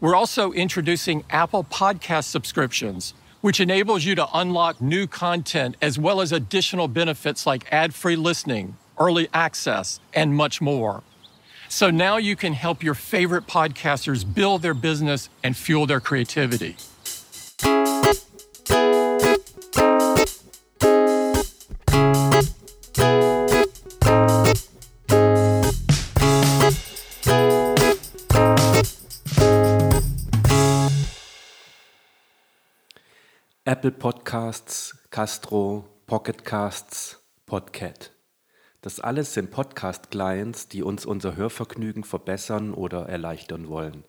We're also introducing Apple Podcast subscriptions, which enables you to unlock new content as well as additional benefits like ad free listening, early access, and much more. So now you can help your favorite podcasters build their business and fuel their creativity. Apple Podcasts, Castro, Pocket Casts, Podcat. Das alles sind Podcast-Clients, die uns unser Hörvergnügen verbessern oder erleichtern wollen.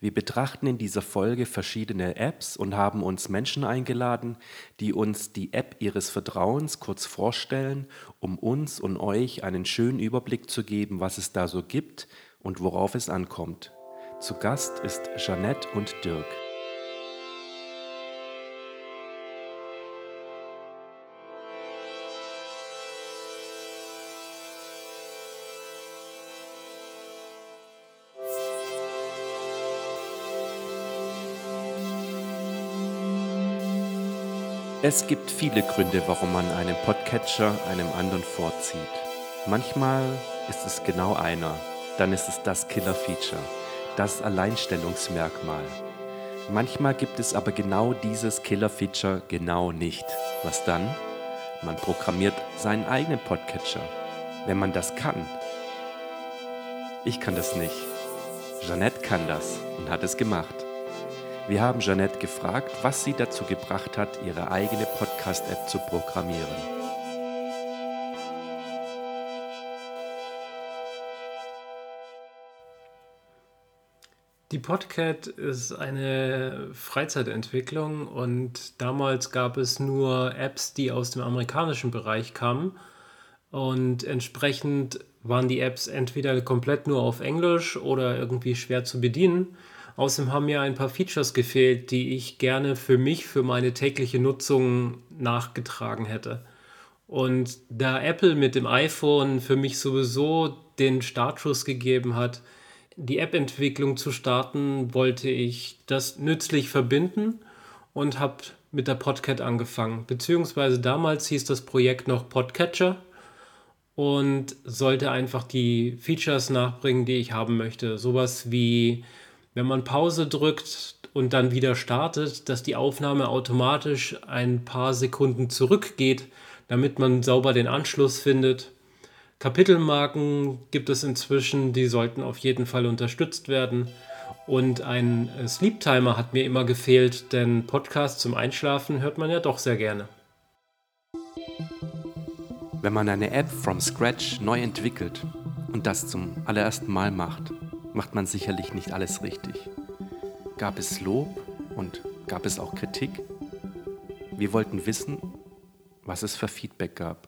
Wir betrachten in dieser Folge verschiedene Apps und haben uns Menschen eingeladen, die uns die App ihres Vertrauens kurz vorstellen, um uns und euch einen schönen Überblick zu geben, was es da so gibt und worauf es ankommt. Zu Gast ist Jeanette und Dirk. Es gibt viele Gründe, warum man einen Podcatcher einem anderen vorzieht. Manchmal ist es genau einer, dann ist es das Killer-Feature, das Alleinstellungsmerkmal. Manchmal gibt es aber genau dieses Killer-Feature genau nicht. Was dann? Man programmiert seinen eigenen Podcatcher, wenn man das kann. Ich kann das nicht. Jeanette kann das und hat es gemacht. Wir haben Jeanette gefragt, was sie dazu gebracht hat, ihre eigene Podcast-App zu programmieren. Die Podcat ist eine Freizeitentwicklung und damals gab es nur Apps, die aus dem amerikanischen Bereich kamen und entsprechend waren die Apps entweder komplett nur auf Englisch oder irgendwie schwer zu bedienen. Außerdem haben mir ein paar Features gefehlt, die ich gerne für mich, für meine tägliche Nutzung nachgetragen hätte. Und da Apple mit dem iPhone für mich sowieso den Startschuss gegeben hat, die App-Entwicklung zu starten, wollte ich das nützlich verbinden und habe mit der Podcat angefangen. Beziehungsweise damals hieß das Projekt noch Podcatcher und sollte einfach die Features nachbringen, die ich haben möchte. Sowas wie wenn man Pause drückt und dann wieder startet, dass die Aufnahme automatisch ein paar Sekunden zurückgeht, damit man sauber den Anschluss findet. Kapitelmarken gibt es inzwischen, die sollten auf jeden Fall unterstützt werden. Und ein Sleep Timer hat mir immer gefehlt, denn Podcasts zum Einschlafen hört man ja doch sehr gerne. Wenn man eine App from scratch neu entwickelt und das zum allerersten Mal macht, macht man sicherlich nicht alles richtig. Gab es Lob und gab es auch Kritik? Wir wollten wissen, was es für Feedback gab.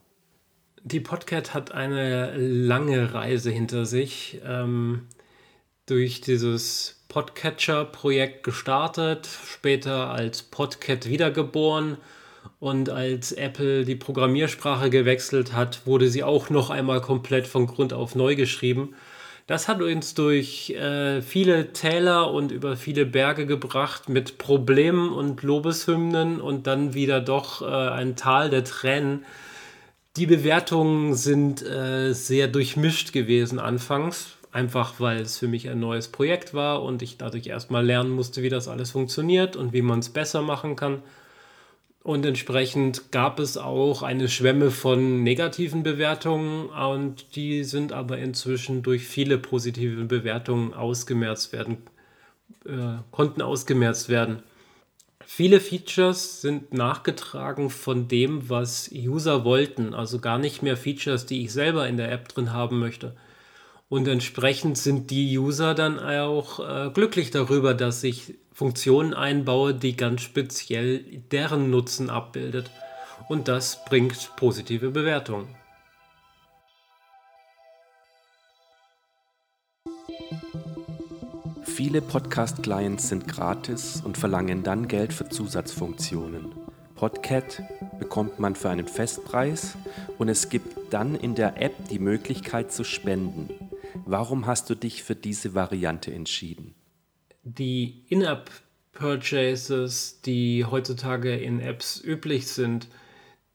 Die Podcat hat eine lange Reise hinter sich. Ähm, durch dieses Podcatcher-Projekt gestartet, später als Podcat wiedergeboren und als Apple die Programmiersprache gewechselt hat, wurde sie auch noch einmal komplett von Grund auf neu geschrieben. Das hat uns durch äh, viele Täler und über viele Berge gebracht mit Problemen und Lobeshymnen und dann wieder doch äh, ein Tal der Tränen. Die Bewertungen sind äh, sehr durchmischt gewesen anfangs, einfach weil es für mich ein neues Projekt war und ich dadurch erstmal lernen musste, wie das alles funktioniert und wie man es besser machen kann. Und entsprechend gab es auch eine Schwemme von negativen Bewertungen und die sind aber inzwischen durch viele positive Bewertungen ausgemerzt werden, äh, konnten ausgemerzt werden. Viele Features sind nachgetragen von dem, was User wollten, also gar nicht mehr Features, die ich selber in der App drin haben möchte. Und entsprechend sind die User dann auch äh, glücklich darüber, dass ich Funktionen einbaue, die ganz speziell deren Nutzen abbildet. Und das bringt positive Bewertungen. Viele Podcast-Clients sind gratis und verlangen dann Geld für Zusatzfunktionen. Podcat bekommt man für einen Festpreis und es gibt dann in der App die Möglichkeit zu spenden. Warum hast du dich für diese Variante entschieden? Die In-App-Purchases, die heutzutage in Apps üblich sind,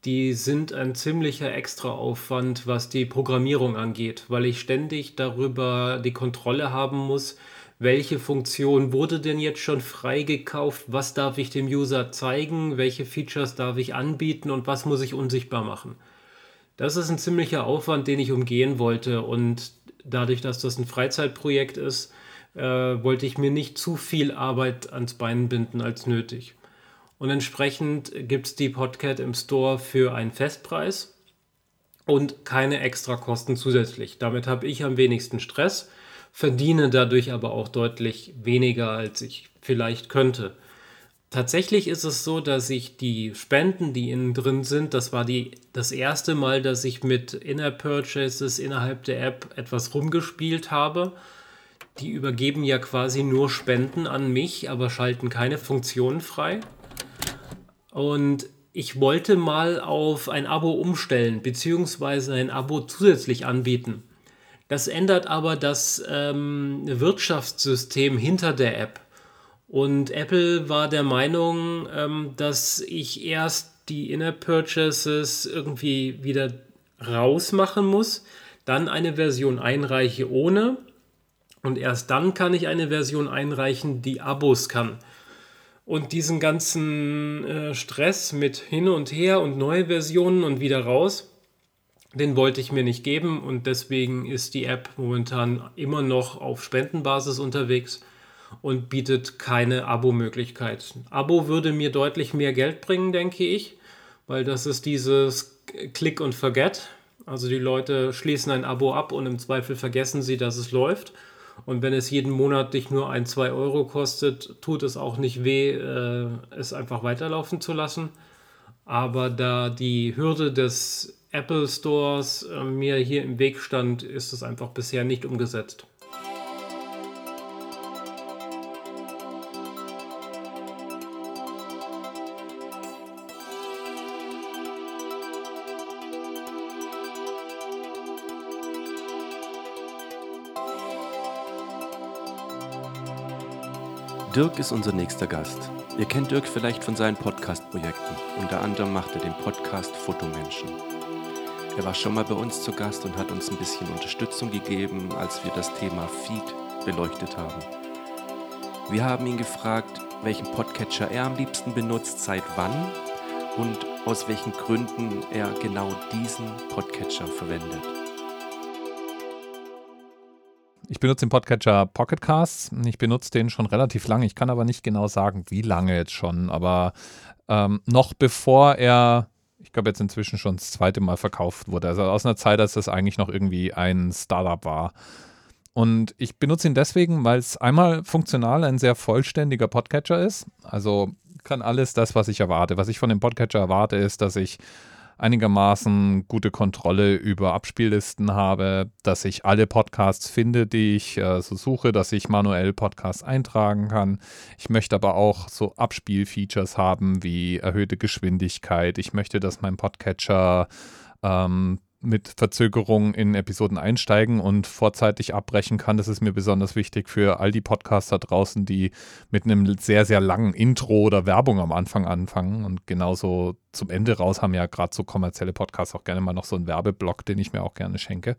die sind ein ziemlicher Extraaufwand, was die Programmierung angeht, weil ich ständig darüber die Kontrolle haben muss, welche Funktion wurde denn jetzt schon freigekauft, was darf ich dem User zeigen, welche Features darf ich anbieten und was muss ich unsichtbar machen. Das ist ein ziemlicher Aufwand, den ich umgehen wollte und dadurch, dass das ein Freizeitprojekt ist, äh, wollte ich mir nicht zu viel Arbeit ans Bein binden als nötig. Und entsprechend gibt es die Podcat im Store für einen Festpreis und keine extra Kosten zusätzlich. Damit habe ich am wenigsten Stress, verdiene dadurch aber auch deutlich weniger, als ich vielleicht könnte. Tatsächlich ist es so, dass ich die Spenden, die innen drin sind, das war die, das erste Mal, dass ich mit Inner Purchases innerhalb der App etwas rumgespielt habe. Die übergeben ja quasi nur Spenden an mich, aber schalten keine Funktionen frei. Und ich wollte mal auf ein Abo umstellen, beziehungsweise ein Abo zusätzlich anbieten. Das ändert aber das ähm, Wirtschaftssystem hinter der App. Und Apple war der Meinung, ähm, dass ich erst die In-App-Purchases irgendwie wieder rausmachen muss, dann eine Version einreiche ohne und erst dann kann ich eine Version einreichen, die Abos kann. Und diesen ganzen äh, Stress mit hin und her und neue Versionen und wieder raus, den wollte ich mir nicht geben und deswegen ist die App momentan immer noch auf Spendenbasis unterwegs und bietet keine Abo-Möglichkeit. Abo würde mir deutlich mehr Geld bringen, denke ich, weil das ist dieses Click und Forget. Also die Leute schließen ein Abo ab und im Zweifel vergessen sie, dass es läuft. Und wenn es jeden Monat dich nur ein, zwei Euro kostet, tut es auch nicht weh, äh, es einfach weiterlaufen zu lassen. Aber da die Hürde des Apple Stores äh, mir hier im Weg stand, ist es einfach bisher nicht umgesetzt. Dirk ist unser nächster Gast. Ihr kennt Dirk vielleicht von seinen Podcast-Projekten. Unter anderem macht er den Podcast Fotomenschen. Er war schon mal bei uns zu Gast und hat uns ein bisschen Unterstützung gegeben, als wir das Thema Feed beleuchtet haben. Wir haben ihn gefragt, welchen Podcatcher er am liebsten benutzt, seit wann und aus welchen Gründen er genau diesen Podcatcher verwendet. Ich benutze den Podcatcher Pocket Casts. Ich benutze den schon relativ lange. Ich kann aber nicht genau sagen, wie lange jetzt schon. Aber ähm, noch bevor er, ich glaube jetzt inzwischen schon das zweite Mal verkauft wurde. Also aus einer Zeit, als das eigentlich noch irgendwie ein Startup war. Und ich benutze ihn deswegen, weil es einmal funktional ein sehr vollständiger Podcatcher ist. Also kann alles das, was ich erwarte. Was ich von dem Podcatcher erwarte, ist, dass ich einigermaßen gute Kontrolle über Abspiellisten habe, dass ich alle Podcasts finde, die ich äh, so suche, dass ich manuell Podcasts eintragen kann. Ich möchte aber auch so Abspielfeatures haben wie erhöhte Geschwindigkeit. Ich möchte, dass mein Podcatcher ähm, mit Verzögerung in Episoden einsteigen und vorzeitig abbrechen kann. Das ist mir besonders wichtig für all die Podcaster draußen, die mit einem sehr, sehr langen Intro oder Werbung am Anfang anfangen. Und genauso zum Ende raus haben ja gerade so kommerzielle Podcasts auch gerne mal noch so einen Werbeblock, den ich mir auch gerne schenke.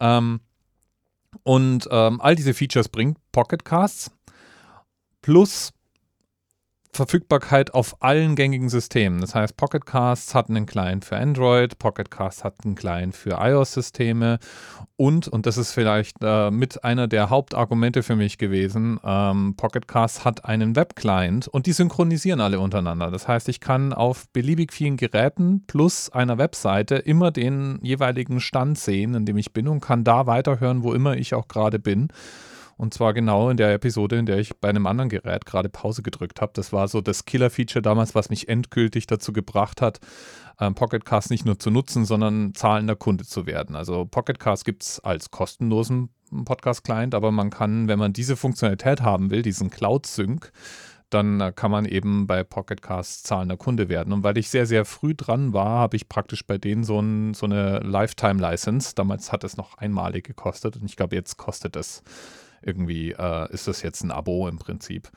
Ähm, und ähm, all diese Features bringt Pocketcasts. Plus Verfügbarkeit auf allen gängigen Systemen. Das heißt, Pocket Casts hat einen Client für Android, Pocket Casts hat einen Client für iOS-Systeme und, und das ist vielleicht äh, mit einer der Hauptargumente für mich gewesen, ähm, Pocket Casts hat einen Web-Client und die synchronisieren alle untereinander. Das heißt, ich kann auf beliebig vielen Geräten plus einer Webseite immer den jeweiligen Stand sehen, in dem ich bin und kann da weiterhören, wo immer ich auch gerade bin. Und zwar genau in der Episode, in der ich bei einem anderen Gerät gerade Pause gedrückt habe. Das war so das Killer-Feature damals, was mich endgültig dazu gebracht hat, ähm, Pocketcast nicht nur zu nutzen, sondern zahlender Kunde zu werden. Also Pocketcast gibt es als kostenlosen Podcast-Client, aber man kann, wenn man diese Funktionalität haben will, diesen Cloud-Sync, dann äh, kann man eben bei Pocketcast zahlender Kunde werden. Und weil ich sehr, sehr früh dran war, habe ich praktisch bei denen so, ein, so eine Lifetime-License. Damals hat es noch einmalig gekostet und ich glaube, jetzt kostet es irgendwie äh, ist das jetzt ein Abo im Prinzip.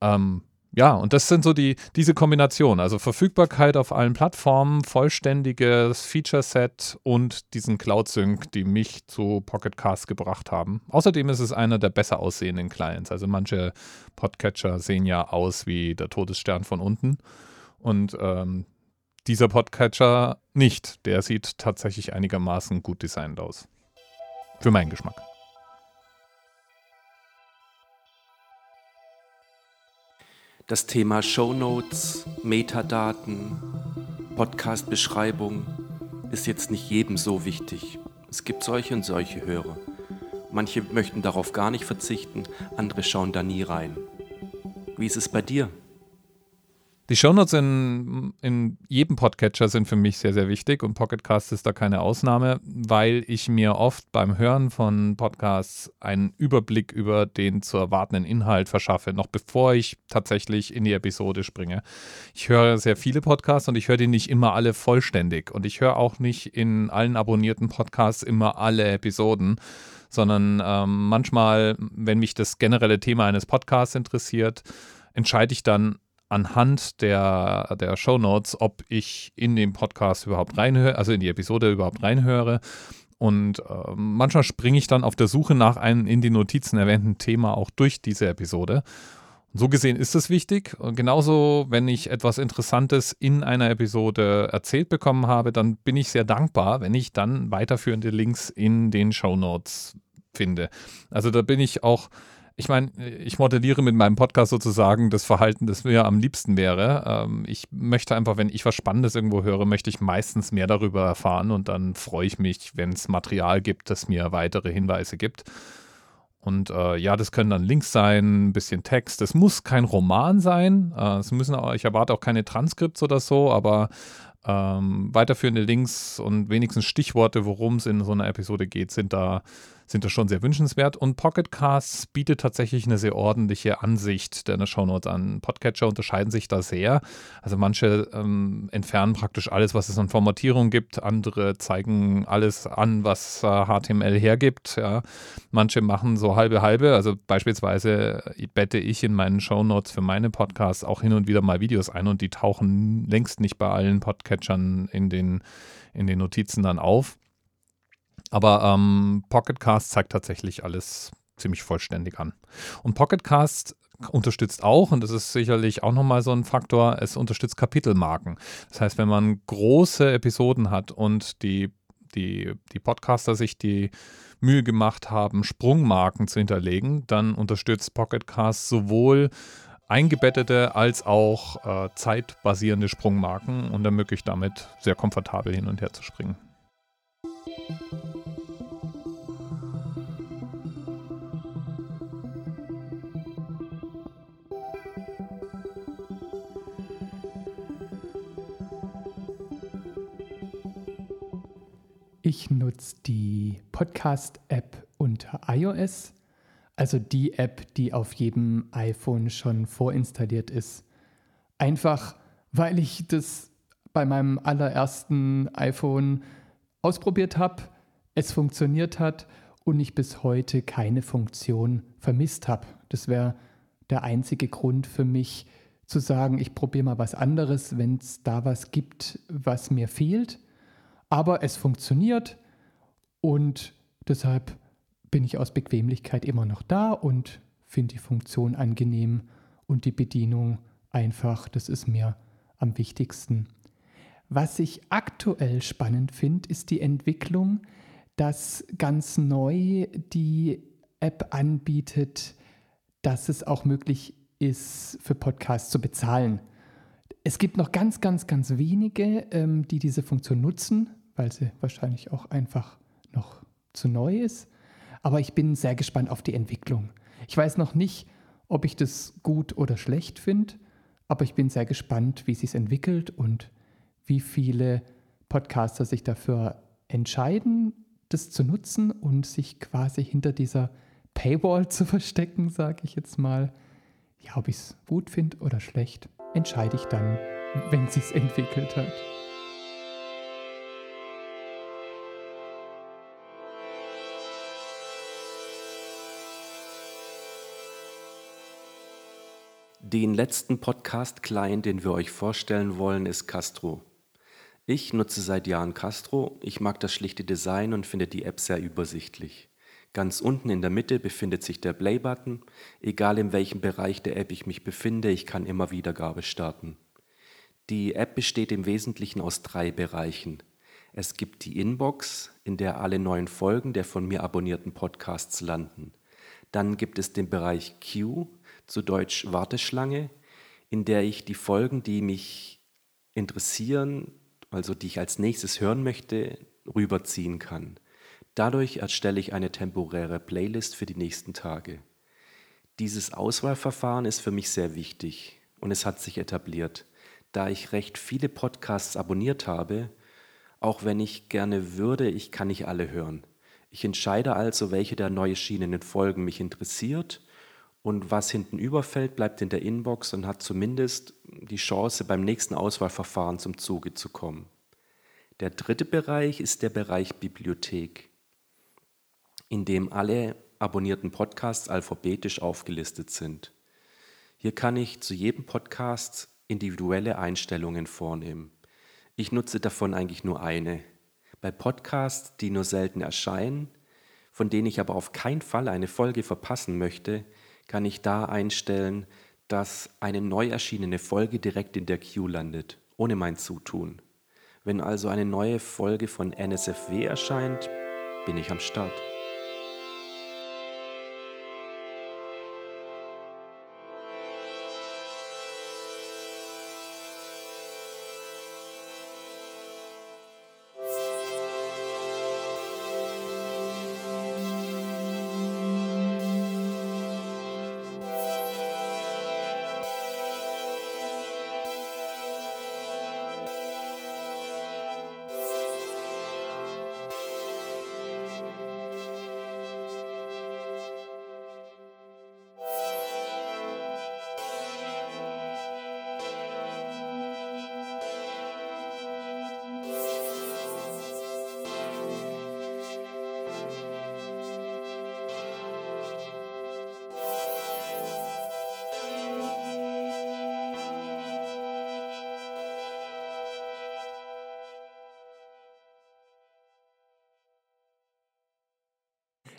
Ähm, ja, und das sind so die, diese Kombination, also Verfügbarkeit auf allen Plattformen, vollständiges Feature-Set und diesen Cloud-Sync, die mich zu Pocket Cast gebracht haben. Außerdem ist es einer der besser aussehenden Clients. Also manche Podcatcher sehen ja aus wie der Todesstern von unten. Und ähm, dieser Podcatcher nicht. Der sieht tatsächlich einigermaßen gut designt aus. Für meinen Geschmack. Das Thema Shownotes, Metadaten, Podcast-Beschreibung ist jetzt nicht jedem so wichtig. Es gibt solche und solche Hörer. Manche möchten darauf gar nicht verzichten, andere schauen da nie rein. Wie ist es bei dir? Die Shownotes in, in jedem Podcatcher sind für mich sehr, sehr wichtig und Pocketcast ist da keine Ausnahme, weil ich mir oft beim Hören von Podcasts einen Überblick über den zu erwartenden Inhalt verschaffe, noch bevor ich tatsächlich in die Episode springe. Ich höre sehr viele Podcasts und ich höre die nicht immer alle vollständig und ich höre auch nicht in allen abonnierten Podcasts immer alle Episoden sondern ähm, manchmal, wenn mich das generelle Thema eines Podcasts interessiert, entscheide ich dann anhand der, der Show Notes, ob ich in den Podcast überhaupt reinhöre, also in die Episode überhaupt reinhöre. Und äh, manchmal springe ich dann auf der Suche nach einem in den Notizen erwähnten Thema auch durch diese Episode. so gesehen ist es wichtig. Und genauso, wenn ich etwas Interessantes in einer Episode erzählt bekommen habe, dann bin ich sehr dankbar, wenn ich dann weiterführende Links in den Show Notes finde. Also da bin ich auch ich meine, ich modelliere mit meinem Podcast sozusagen das Verhalten, das mir am liebsten wäre. Ähm, ich möchte einfach, wenn ich was Spannendes irgendwo höre, möchte ich meistens mehr darüber erfahren und dann freue ich mich, wenn es Material gibt, das mir weitere Hinweise gibt. Und äh, ja, das können dann Links sein, ein bisschen Text. Es muss kein Roman sein. Äh, es müssen auch, ich erwarte auch keine Transkripts oder so, aber ähm, weiterführende Links und wenigstens Stichworte, worum es in so einer Episode geht, sind da sind das schon sehr wünschenswert. Und Pocket Casts bietet tatsächlich eine sehr ordentliche Ansicht der Shownotes an. Podcatcher unterscheiden sich da sehr. Also manche ähm, entfernen praktisch alles, was es an Formatierung gibt. Andere zeigen alles an, was äh, HTML hergibt. Ja. Manche machen so halbe halbe. Also beispielsweise bette ich in meinen Shownotes für meine Podcasts auch hin und wieder mal Videos ein und die tauchen längst nicht bei allen Podcatchern in den, in den Notizen dann auf. Aber ähm, Pocketcast zeigt tatsächlich alles ziemlich vollständig an. Und Pocketcast unterstützt auch, und das ist sicherlich auch nochmal so ein Faktor, es unterstützt Kapitelmarken. Das heißt, wenn man große Episoden hat und die, die, die Podcaster sich die Mühe gemacht haben, Sprungmarken zu hinterlegen, dann unterstützt Pocketcast sowohl eingebettete als auch äh, zeitbasierende Sprungmarken und ermöglicht damit sehr komfortabel hin und her zu springen. Ich nutze die Podcast-App unter iOS, also die App, die auf jedem iPhone schon vorinstalliert ist. Einfach, weil ich das bei meinem allerersten iPhone ausprobiert habe, es funktioniert hat und ich bis heute keine Funktion vermisst habe. Das wäre der einzige Grund für mich zu sagen, ich probiere mal was anderes, wenn es da was gibt, was mir fehlt. Aber es funktioniert und deshalb bin ich aus Bequemlichkeit immer noch da und finde die Funktion angenehm und die Bedienung einfach. Das ist mir am wichtigsten. Was ich aktuell spannend finde, ist die Entwicklung, dass ganz neu die App anbietet, dass es auch möglich ist, für Podcasts zu bezahlen. Es gibt noch ganz, ganz, ganz wenige, ähm, die diese Funktion nutzen weil sie wahrscheinlich auch einfach noch zu neu ist. Aber ich bin sehr gespannt auf die Entwicklung. Ich weiß noch nicht, ob ich das gut oder schlecht finde, aber ich bin sehr gespannt, wie sich entwickelt und wie viele Podcaster sich dafür entscheiden, das zu nutzen und sich quasi hinter dieser Paywall zu verstecken, sage ich jetzt mal. Ja, ob ich es gut finde oder schlecht, entscheide ich dann, wenn sich entwickelt hat. Den letzten Podcast-Client, den wir euch vorstellen wollen, ist Castro. Ich nutze seit Jahren Castro. Ich mag das schlichte Design und finde die App sehr übersichtlich. Ganz unten in der Mitte befindet sich der Play-Button. Egal in welchem Bereich der App ich mich befinde, ich kann immer Wiedergabe starten. Die App besteht im Wesentlichen aus drei Bereichen. Es gibt die Inbox, in der alle neuen Folgen der von mir abonnierten Podcasts landen. Dann gibt es den Bereich Queue, zu Deutsch Warteschlange, in der ich die Folgen, die mich interessieren, also die ich als nächstes hören möchte, rüberziehen kann. Dadurch erstelle ich eine temporäre Playlist für die nächsten Tage. Dieses Auswahlverfahren ist für mich sehr wichtig und es hat sich etabliert. Da ich recht viele Podcasts abonniert habe, auch wenn ich gerne würde, ich kann nicht alle hören. Ich entscheide also, welche der neu erschienenen Folgen mich interessiert und was hinten überfällt, bleibt in der Inbox und hat zumindest die Chance, beim nächsten Auswahlverfahren zum Zuge zu kommen. Der dritte Bereich ist der Bereich Bibliothek, in dem alle abonnierten Podcasts alphabetisch aufgelistet sind. Hier kann ich zu jedem Podcast individuelle Einstellungen vornehmen. Ich nutze davon eigentlich nur eine. Bei Podcasts, die nur selten erscheinen, von denen ich aber auf keinen Fall eine Folge verpassen möchte, kann ich da einstellen, dass eine neu erschienene Folge direkt in der Queue landet, ohne mein Zutun. Wenn also eine neue Folge von NSFW erscheint, bin ich am Start.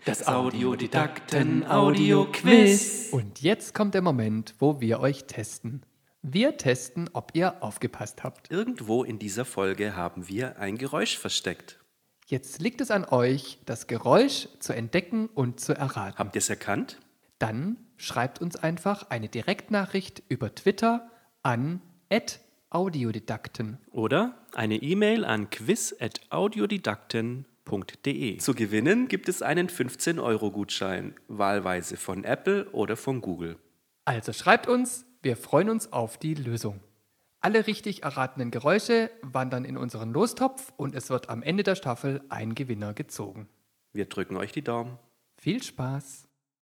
Das Audiodidakten-Audio-Quiz. Und jetzt kommt der Moment, wo wir euch testen. Wir testen, ob ihr aufgepasst habt. Irgendwo in dieser Folge haben wir ein Geräusch versteckt. Jetzt liegt es an euch, das Geräusch zu entdecken und zu erraten. Habt ihr es erkannt? Dann schreibt uns einfach eine Direktnachricht über Twitter an audiodidakten. Oder eine E-Mail an quiz.audiodidakten.de. Zu gewinnen gibt es einen 15-Euro-Gutschein, wahlweise von Apple oder von Google. Also schreibt uns, wir freuen uns auf die Lösung. Alle richtig erratenen Geräusche wandern in unseren Lostopf und es wird am Ende der Staffel ein Gewinner gezogen. Wir drücken euch die Daumen. Viel Spaß!